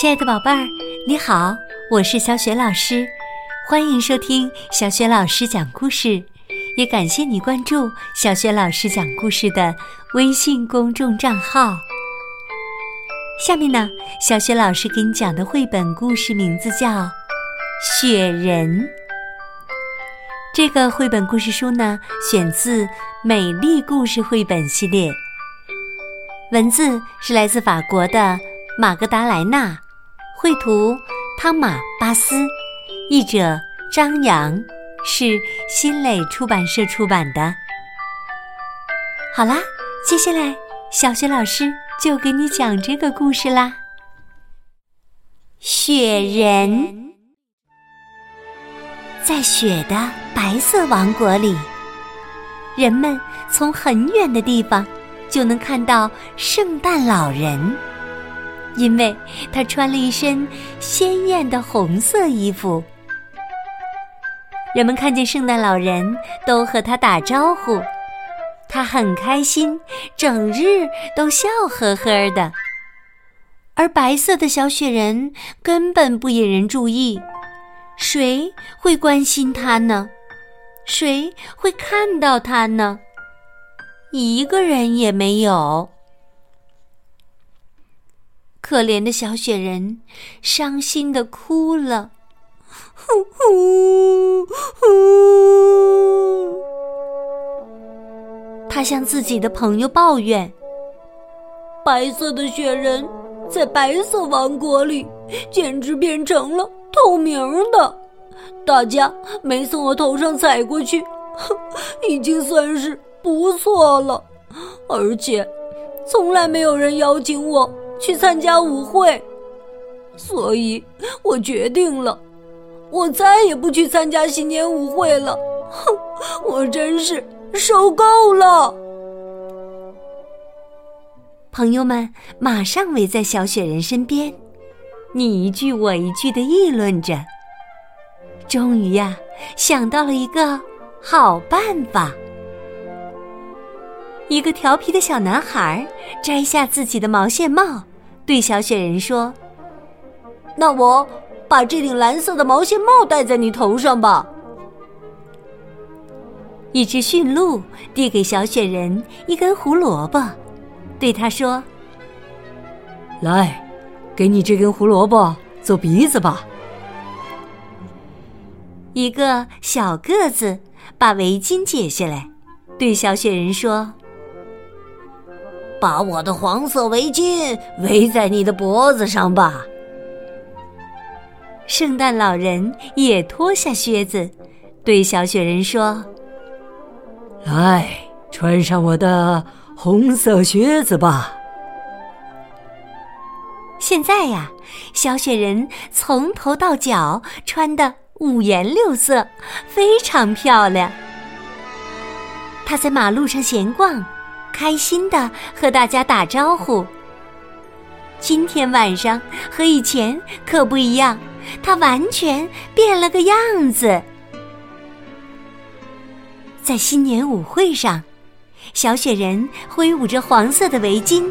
亲爱的宝贝儿，你好，我是小雪老师，欢迎收听小雪老师讲故事，也感谢你关注小雪老师讲故事的微信公众账号。下面呢，小雪老师给你讲的绘本故事名字叫《雪人》。这个绘本故事书呢，选自《美丽故事绘本》系列，文字是来自法国的玛格达莱纳。绘图汤马巴斯，译者张扬，是新蕾出版社出版的。好啦，接下来小雪老师就给你讲这个故事啦。雪人，在雪的白色王国里，人们从很远的地方就能看到圣诞老人。因为他穿了一身鲜艳的红色衣服，人们看见圣诞老人都和他打招呼，他很开心，整日都笑呵呵的。而白色的小雪人根本不引人注意，谁会关心他呢？谁会看到他呢？一个人也没有。可怜的小雪人，伤心的哭了，呼呼呼！他向自己的朋友抱怨：“白色的雪人在白色王国里，简直变成了透明的，大家没从我头上踩过去，已经算是不错了。而且，从来没有人邀请我。”去参加舞会，所以我决定了，我再也不去参加新年舞会了。哼，我真是受够了！朋友们马上围在小雪人身边，你一句我一句的议论着。终于呀，想到了一个好办法。一个调皮的小男孩摘下自己的毛线帽，对小雪人说：“那我把这顶蓝色的毛线帽戴在你头上吧。”一只驯鹿递给小雪人一根胡萝卜，对他说：“来，给你这根胡萝卜做鼻子吧。”一个小个子把围巾解下来，对小雪人说。把我的黄色围巾围在你的脖子上吧。圣诞老人也脱下靴子，对小雪人说：“来，穿上我的红色靴子吧。”现在呀，小雪人从头到脚穿的五颜六色，非常漂亮。他在马路上闲逛。开心的和大家打招呼。今天晚上和以前可不一样，他完全变了个样子。在新年舞会上，小雪人挥舞着黄色的围巾，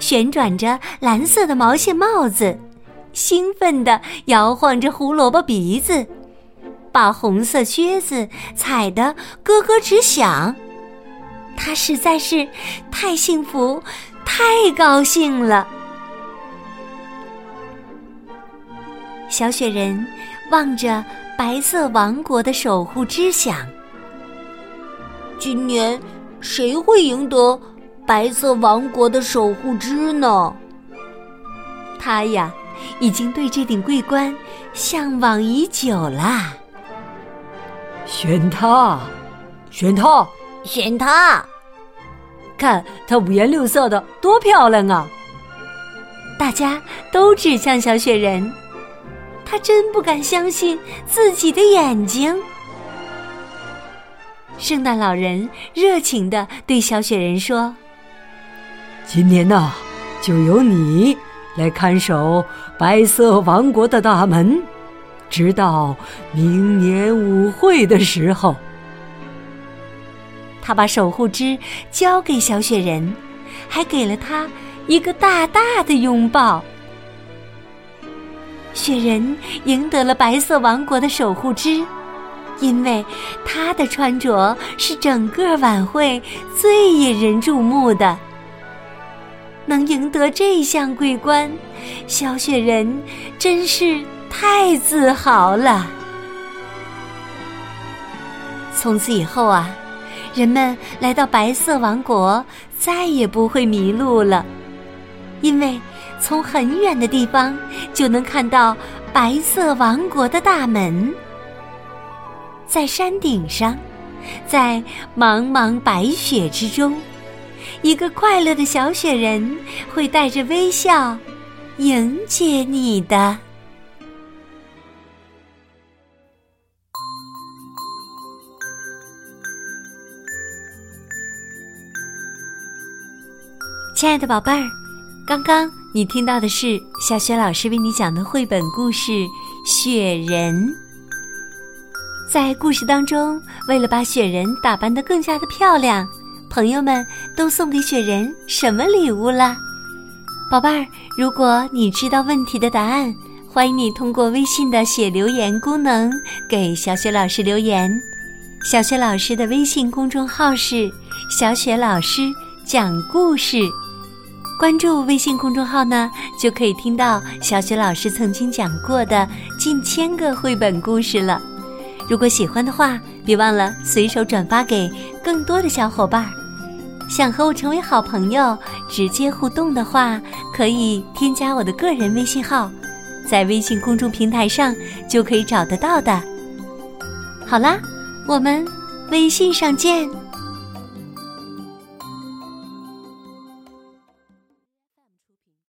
旋转着蓝色的毛线帽子，兴奋地摇晃着胡萝卜鼻子，把红色靴子踩得咯咯直响。他实在是太幸福、太高兴了。小雪人望着白色王国的守护之想：今年谁会赢得白色王国的守护之呢？他呀，已经对这顶桂冠向往已久啦。选他，选他。选他，看他五颜六色的，多漂亮啊！大家都指向小雪人，他真不敢相信自己的眼睛。圣诞老人热情的对小雪人说：“今年呐，就由你来看守白色王国的大门，直到明年舞会的时候。”他把守护之交给小雪人，还给了他一个大大的拥抱。雪人赢得了白色王国的守护之，因为他的穿着是整个晚会最引人注目的。能赢得这项桂冠，小雪人真是太自豪了。从此以后啊，人们来到白色王国，再也不会迷路了，因为从很远的地方就能看到白色王国的大门。在山顶上，在茫茫白雪之中。一个快乐的小雪人会带着微笑迎接你的，亲爱的宝贝儿。刚刚你听到的是小雪老师为你讲的绘本故事《雪人》。在故事当中，为了把雪人打扮得更加的漂亮。朋友们都送给雪人什么礼物了？宝贝儿，如果你知道问题的答案，欢迎你通过微信的写留言功能给小雪老师留言。小雪老师的微信公众号是“小雪老师讲故事”，关注微信公众号呢，就可以听到小雪老师曾经讲过的近千个绘本故事了。如果喜欢的话，别忘了随手转发给更多的小伙伴。想和我成为好朋友，直接互动的话，可以添加我的个人微信号，在微信公众平台上就可以找得到的。好啦，我们微信上见。